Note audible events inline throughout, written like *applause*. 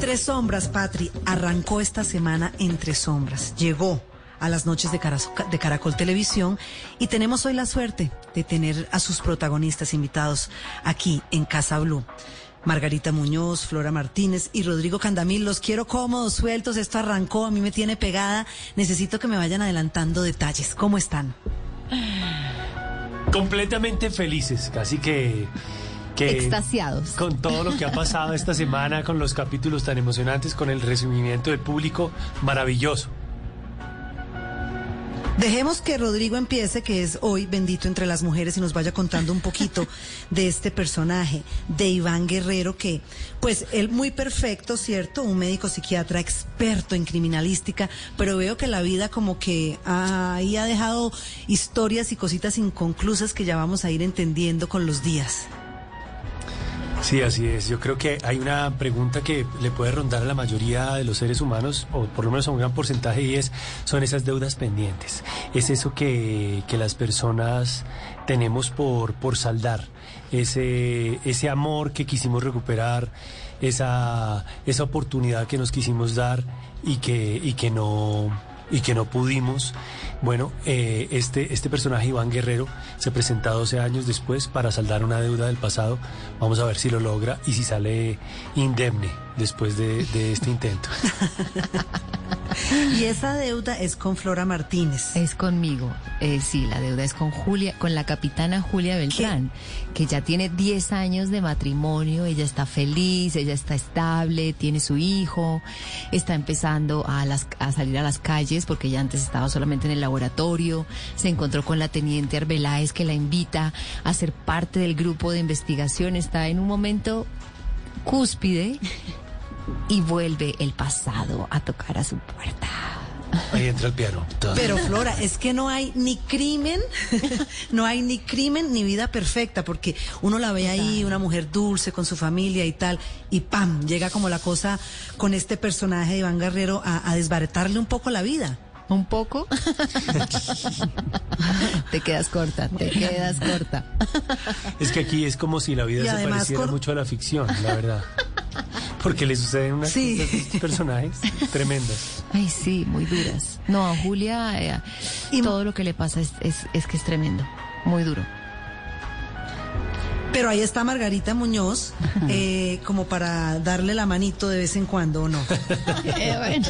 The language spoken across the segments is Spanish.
Entre sombras, Patri, arrancó esta semana Entre sombras. Llegó a las noches de, de, Caracol Televisión y tenemos hoy la suerte de tener a sus protagonistas invitados aquí en Casa Blue. Margarita Muñoz, Flora Martínez y Rodrigo Candamil. Los quiero cómodos, sueltos. Esto arrancó, a mí me tiene pegada. Necesito que me vayan adelantando detalles. ¿Cómo están? Completamente felices, casi que Extasiados. Con todo lo que ha pasado esta semana, con los capítulos tan emocionantes, con el recibimiento del público, maravilloso. Dejemos que Rodrigo empiece, que es hoy bendito entre las mujeres, y nos vaya contando un poquito *laughs* de este personaje, de Iván Guerrero, que, pues, él muy perfecto, ¿cierto? Un médico psiquiatra experto en criminalística, pero veo que la vida como que ahí ha dejado historias y cositas inconclusas que ya vamos a ir entendiendo con los días. Sí, así es. Yo creo que hay una pregunta que le puede rondar a la mayoría de los seres humanos, o por lo menos a un gran porcentaje, y es, son esas deudas pendientes. Es eso que, que las personas tenemos por, por saldar, ese, ese amor que quisimos recuperar, esa, esa oportunidad que nos quisimos dar y que, y que no y que no pudimos. Bueno, eh, este, este personaje, Iván Guerrero, se presenta 12 años después para saldar una deuda del pasado. Vamos a ver si lo logra y si sale indemne después de, de este intento. *laughs* *laughs* y esa deuda es con Flora Martínez. Es conmigo. Eh, sí, la deuda es con Julia, con la capitana Julia Beltrán, que ya tiene 10 años de matrimonio, ella está feliz, ella está estable, tiene su hijo, está empezando a, las, a salir a las calles porque ella antes estaba solamente en el laboratorio, se encontró con la teniente Arbeláez que la invita a ser parte del grupo de investigación, está en un momento cúspide y vuelve el pasado a tocar a su puerta. Ahí entra el piano. Pero Flora, es que no hay ni crimen, *laughs* no hay ni crimen ni vida perfecta, porque uno la ve ahí, una mujer dulce con su familia y tal, y ¡pam! Llega como la cosa con este personaje de Iván Guerrero a, a desbaratarle un poco la vida. ¿Un poco? *laughs* te quedas corta, te quedas corta. Es que aquí es como si la vida se pareciera mucho a la ficción, la verdad. Porque le suceden unas personajes *laughs* tremendas. Ay, sí, muy duras. No, a Julia eh, y todo lo que le pasa es, es, que es tremendo, muy duro. Pero ahí está Margarita Muñoz, *laughs* eh, como para darle la manito de vez en cuando, ¿o no? *laughs* Eh, bueno.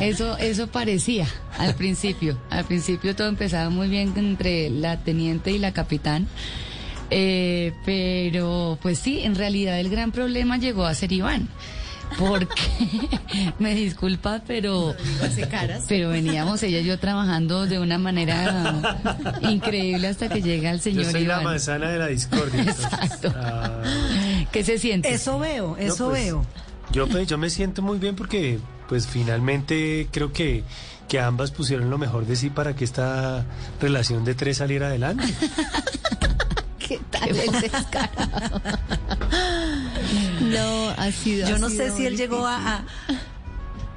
Eso, eso parecía al principio. Al principio todo empezaba muy bien entre la teniente y la capitán. Eh, pero pues sí, en realidad el gran problema llegó a ser Iván. Porque *laughs* me disculpa, pero pero veníamos ella y yo trabajando de una manera increíble hasta que llega el señor yo soy la manzana de la discordia. Exacto. Ah. ¿Qué se siente? Eso veo, eso pues, veo. Yo pues, yo me siento muy bien porque pues finalmente creo que que ambas pusieron lo mejor de sí para que esta relación de tres saliera adelante. *laughs* ¿Qué tal *laughs* No, ha sido. Yo no sé si él llegó a,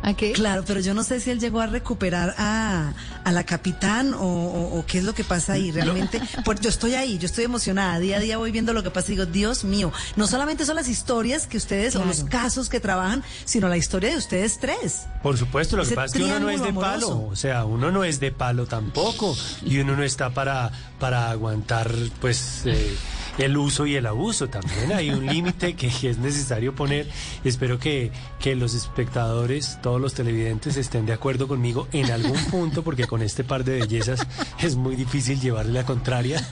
¿A qué? Claro, pero yo no sé si él llegó a recuperar a, a la capitán o, qué es lo que pasa ahí realmente. Pues yo estoy ahí, yo estoy emocionada. Día a día voy viendo lo que pasa y digo, Dios mío, no solamente son las historias que ustedes, o los casos que trabajan, sino la historia de ustedes tres. Por supuesto, lo que pasa es que uno no es de palo. O sea, uno no es de palo tampoco. Y uno no está para, para aguantar, pues. Eh, el uso y el abuso también. Hay un límite que *laughs* es necesario poner. Espero que, que los espectadores, todos los televidentes estén de acuerdo conmigo en algún punto, porque con este par de bellezas es muy difícil llevarle la contraria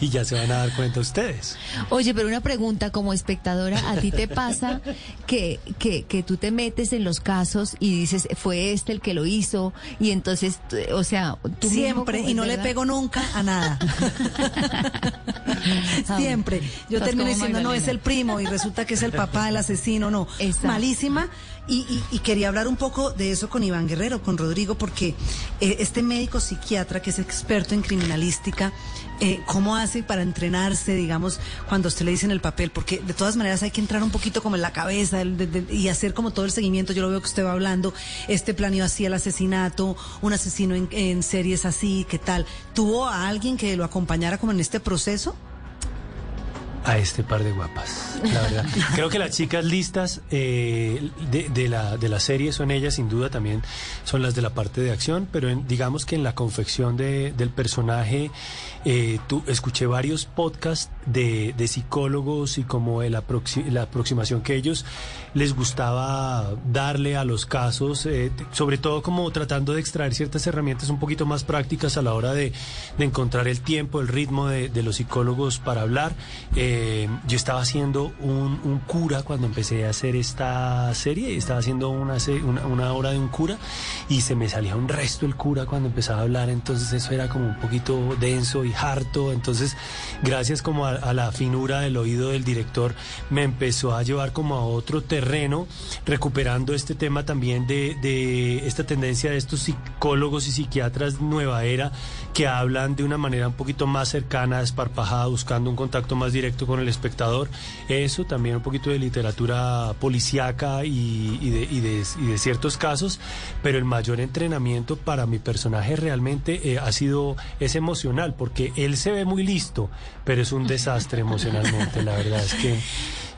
y ya se van a dar cuenta ustedes. Oye, pero una pregunta como espectadora, ¿a ti te pasa que, que, que tú te metes en los casos y dices, fue este el que lo hizo y entonces, o sea, tú siempre y no le pego nunca a nada. *laughs* Siempre. Yo termino diciendo, no, es el primo y resulta que es el papá, el asesino, no. Es Malísima. Y, quería hablar un poco de eso con Iván Guerrero, con Rodrigo, porque eh, este médico psiquiatra que es experto en criminalística, eh, ¿cómo hace para entrenarse, digamos, cuando usted le dice en el papel? Porque de todas maneras hay que entrar un poquito como en la cabeza y hacer como todo el seguimiento. Yo lo veo que usted va hablando, este planeó así el asesinato, un asesino en, en series así, ¿qué tal? ¿Tuvo a alguien que lo acompañara como en este proceso? A este par de guapas, la verdad. *laughs* Creo que las chicas listas eh, de, la, de la serie son ellas, sin duda también son las de la parte de acción, pero digamos que en la confección de, del personaje, eh, tú, escuché varios podcasts de, de, psicólogos y como la, la aproximación que ellos les gustaba darle a los casos, eh, sobre todo como tratando de extraer ciertas herramientas un poquito más prácticas a la hora de, de encontrar el tiempo, el ritmo de, de los psicólogos para hablar. Eh, yo estaba haciendo un, un, cura cuando empecé a hacer esta serie, estaba haciendo una, una, una, hora de un cura y se me salía un resto el cura cuando empezaba a hablar, entonces eso era como un poquito denso y harto, entonces gracias como a, a la finura del oído del director me empezó a llevar como a otro terreno, recuperando este tema también de, de esta tendencia de estos psicólogos y psiquiatras nueva era que hablan de una manera un poquito más cercana, desparpajada, buscando un contacto más directo con el espectador. Eso también un poquito de literatura policíaca y, y, de, y, de, y de, ciertos casos, pero el mayor entrenamiento para mi personaje realmente eh, ha sido, es emocional, porque él se ve muy listo, pero es un desastre emocionalmente, la verdad es que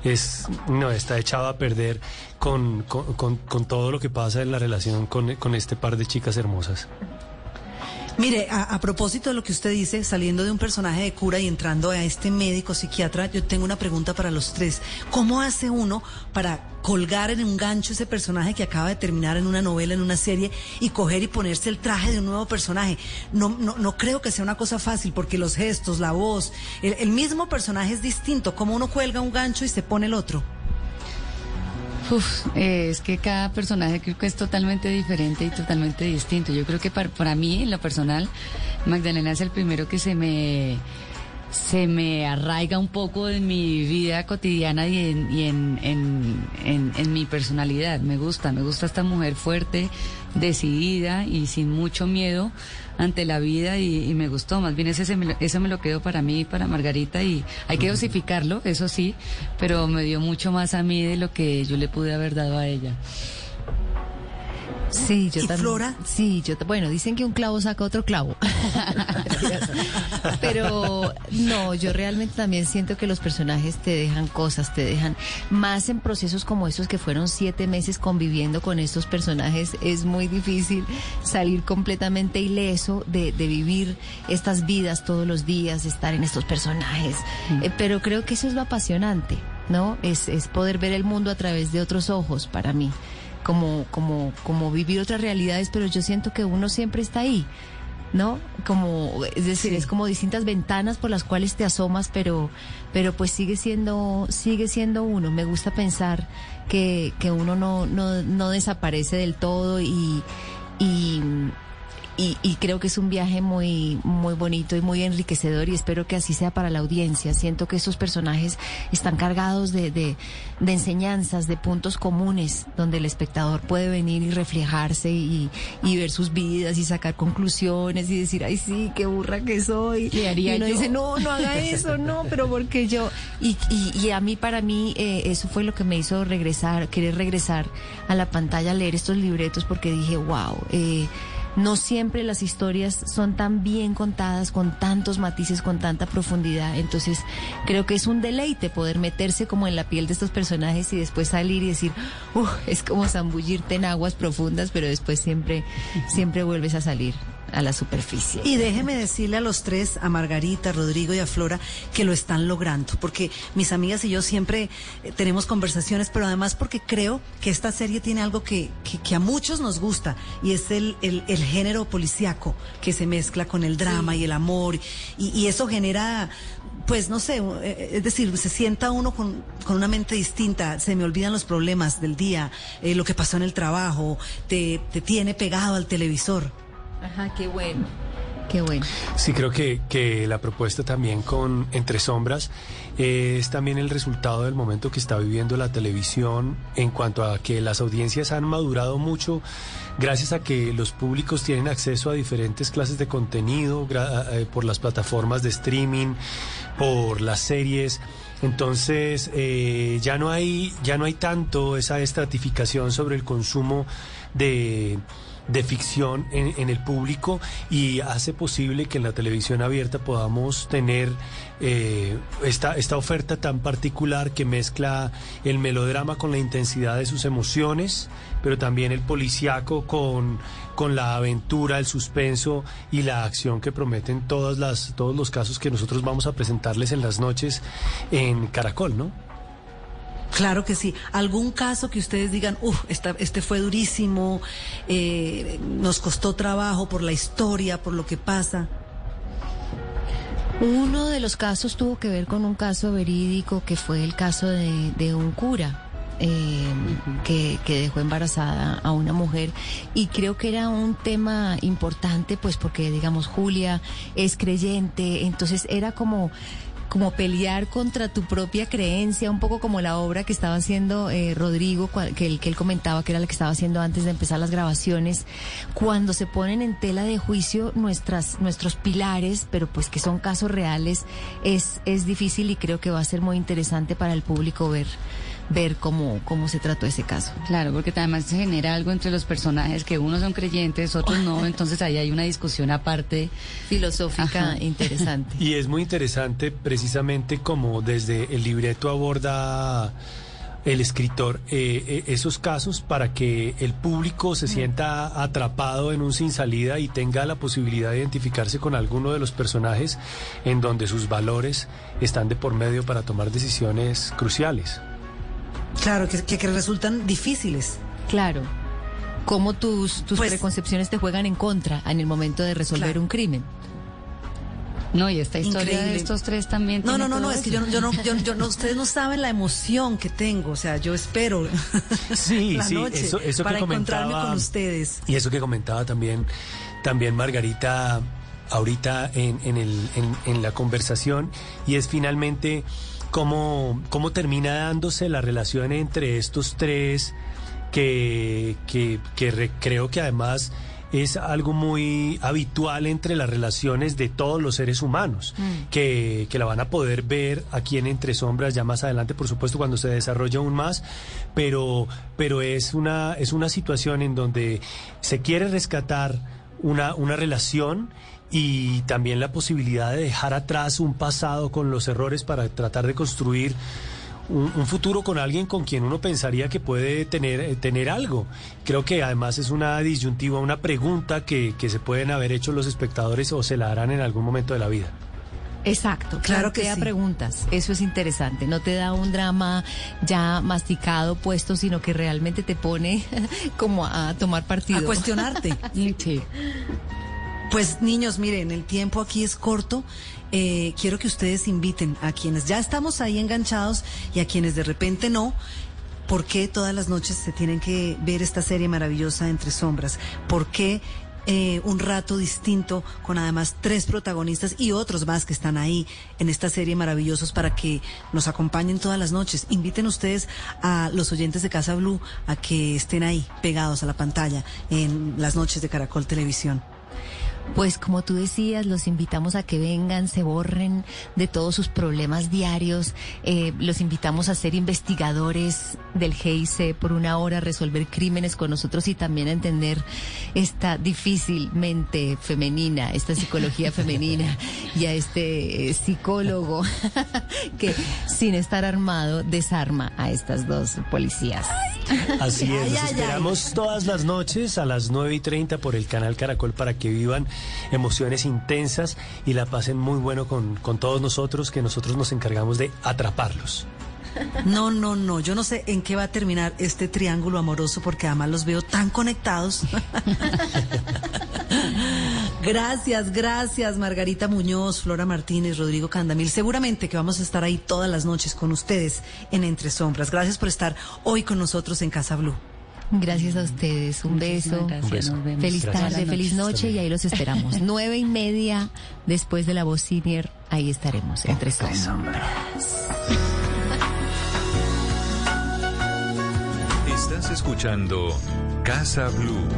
es no está echado a perder con, con, con, con, todo lo que pasa en la relación con este par de chicas hermosas. Mire, a, a, propósito de lo que usted dice, saliendo de un personaje de cura y entrando a este médico psiquiatra, yo tengo una pregunta para los tres. ¿Cómo hace uno para colgar en un gancho ese personaje que acaba de terminar en una novela, en una serie, y coger y ponerse el traje de un nuevo personaje? No, no, no creo que sea una cosa fácil, porque los gestos, la voz, el, el mismo personaje es distinto. ¿Cómo uno cuelga un gancho y se pone el otro? Eh, es que cada personaje creo que es totalmente diferente y totalmente distinto. Yo creo que para, para mí, en lo personal, Magdalena es el primero que se me se me arraiga un poco en mi vida cotidiana y, en, y en, en, en, en, mi personalidad. Me gusta, me gusta esta mujer fuerte, decidida y sin mucho miedo ante la vida y, y me gustó. Más bien ese, eso me lo quedo para mí y para Margarita y hay que dosificarlo, eso sí, pero me dio mucho más a mí de lo que yo le pude haber dado a ella. Sí, yo también. Flora? Sí, yo bueno, dicen que un clavo saca otro clavo. *laughs* Pero no, yo realmente también siento que los personajes te dejan cosas, te dejan más en procesos como estos que fueron siete meses conviviendo con estos personajes. Es muy difícil salir completamente ileso de, de vivir estas vidas todos los días, de estar en estos personajes. Mm. Eh, pero creo que eso es lo apasionante, ¿no? Es, es poder ver el mundo a través de otros ojos para mí como, como, como vivir otras realidades, pero yo siento que uno siempre está ahí, ¿no? Como, es decir, sí. es como distintas ventanas por las cuales te asomas, pero, pero pues sigue siendo, sigue siendo uno. Me gusta pensar que, que uno no, no, no desaparece del todo y, y y, y, creo que es un viaje muy, muy bonito y muy enriquecedor y espero que así sea para la audiencia. Siento que estos personajes están cargados de, de, de enseñanzas, de puntos comunes donde el espectador puede venir y reflejarse y, y, ver sus vidas y sacar conclusiones y decir, ay sí, qué burra que soy. y uno yo? dice, no, no haga eso, no, pero porque yo... Y, y, y a mí, para mí, eh, eso fue lo que me hizo regresar, querer regresar a la pantalla a leer estos libretos porque dije, wow, eh, no siempre las historias son tan bien contadas, con tantos matices, con tanta profundidad. Entonces, creo que es un deleite poder meterse como en la piel de estos personajes y después salir y decir, uh, es como zambullirte en aguas profundas, pero después siempre, siempre vuelves a salir a la superficie. Y déjeme decirle a los tres, a Margarita, a Rodrigo y a Flora, que lo están logrando, porque mis amigas y yo siempre eh, tenemos conversaciones, pero además porque creo que esta serie tiene algo que, que, que a muchos nos gusta, y es el, el, el, género policíaco, que se mezcla con el drama sí. y el amor, y, y eso genera pues no sé, es decir, se sienta uno con, con, una mente distinta, se me olvidan los problemas del día, eh, lo que pasó en el trabajo, te, te tiene pegado al televisor. Ajá, qué bueno. Qué bueno. Sí, creo que, que la propuesta también con Entre Sombras eh, es también el resultado del momento que está viviendo la televisión en cuanto a que las audiencias han madurado mucho gracias a que los públicos tienen acceso a diferentes clases de contenido eh, por las plataformas de streaming, por las series. Entonces eh, ya no hay ya no hay tanto esa estratificación sobre el consumo de de ficción en, el público y hace posible que en la televisión abierta podamos tener eh, esta, esta oferta tan particular que mezcla el melodrama con la intensidad de sus emociones, pero también el policiaco con, con la aventura, el suspenso y la acción que prometen todas las, todos los casos que nosotros vamos a presentarles en las noches en Caracol, ¿no? Claro que sí. ¿Algún caso que ustedes digan, uff, este fue durísimo, eh, nos costó trabajo por la historia, por lo que pasa? Uno de los casos tuvo que ver con un caso verídico que fue el caso de, un cura. Eh, que, que, dejó embarazada a una mujer y creo que era un tema importante pues porque digamos Julia es creyente entonces era como como pelear contra tu propia creencia, un poco como la obra que estaba haciendo eh, Rodrigo, que él, que él comentaba que era la que estaba haciendo antes de empezar las grabaciones, cuando se ponen en tela de juicio nuestras, nuestros pilares, pero pues que son casos reales, es, es difícil y creo que va a ser muy interesante para el público ver ver cómo, cómo se trató ese caso. Claro, porque además se genera algo entre los personajes que unos son creyentes, otros no, *laughs* entonces ahí hay una discusión aparte filosófica interesante. Y es muy interesante precisamente como desde el libreto aborda el escritor eh, eh, esos casos para que el público se sienta atrapado en un sin salida y tenga la posibilidad de identificarse con alguno de los personajes en donde sus valores están de por medio para tomar decisiones cruciales. Claro, que, que, resultan difíciles. Claro. Cómo tus, tus pues preconcepciones te juegan en contra en el momento de resolver un crimen. No, y esta historia de estos tres también. No, no, no, no, es que yo, yo, no, yo, no, *laughs* ustedes no saben la emoción que tengo. O sea, yo espero *laughs* sí, la sí, noche eso, eso para que encontrarme con ustedes. Y eso que comentaba también, también Margarita ahorita en, en, el, en, en la conversación, y es finalmente cómo, cómo termina dándose la relación entre estos tres, que, que, creo que además es algo muy habitual entre las relaciones de todos los seres humanos, mm. que, que, la van a poder ver aquí en Entre Sombras ya más adelante, por supuesto, cuando se desarrolle aún más, pero, pero es, una, es una situación en donde se quiere rescatar una, una relación y también la posibilidad de dejar atrás un pasado con los errores para tratar de construir un, futuro con alguien con quien uno pensaría que puede tener, eh, tener algo. Creo que además es una disyuntiva, una pregunta que, que se pueden haber hecho los espectadores o se la harán en algún momento de la vida. Exacto, claro que da preguntas. Eso es interesante. No te da un drama ya masticado, puesto, sino que realmente te pone *laughs* como a tomar partido. A cuestionarte. *laughs* sí. Pues niños, miren, el tiempo aquí es corto. Eh, quiero que ustedes inviten a quienes ya estamos ahí enganchados y a quienes de repente no. ¿Por qué todas las noches se tienen que ver esta serie maravillosa Entre Sombras? ¿Por qué eh, un rato distinto con además tres protagonistas y otros más que están ahí en esta serie maravillosos para que nos acompañen todas las noches. Inviten ustedes a los oyentes de Casa Blue a que estén ahí pegados a la pantalla en las noches de Caracol Televisión. Pues como tú decías, los invitamos a que vengan, se borren de todos sus problemas diarios, eh, los invitamos a ser investigadores del GIC por una hora, a resolver crímenes con nosotros y también a entender esta difícilmente femenina, esta psicología *laughs* femenina y a este eh, psicólogo *laughs* que sin estar armado desarma a estas dos policías. Así es, los esperamos todas las noches a las 9 y 30 por el canal Caracol para que vivan emociones intensas y la pasen muy bueno con, con todos nosotros, que nosotros nos encargamos de atraparlos. No, no, no. Yo no sé en qué va a terminar este triángulo amoroso porque además los veo tan conectados. *laughs* gracias, gracias Margarita Muñoz, Flora Martínez, Rodrigo Candamil. Seguramente que vamos a estar ahí todas las noches con ustedes en Entre Sombras. Gracias por estar hoy con nosotros en Casa Blue. Gracias a ustedes, un beso. Feliz tarde, feliz noche y ahí los esperamos. Nueve y media después de la voz senior, ahí estaremos, entre sombras. Estás escuchando Casa Blue.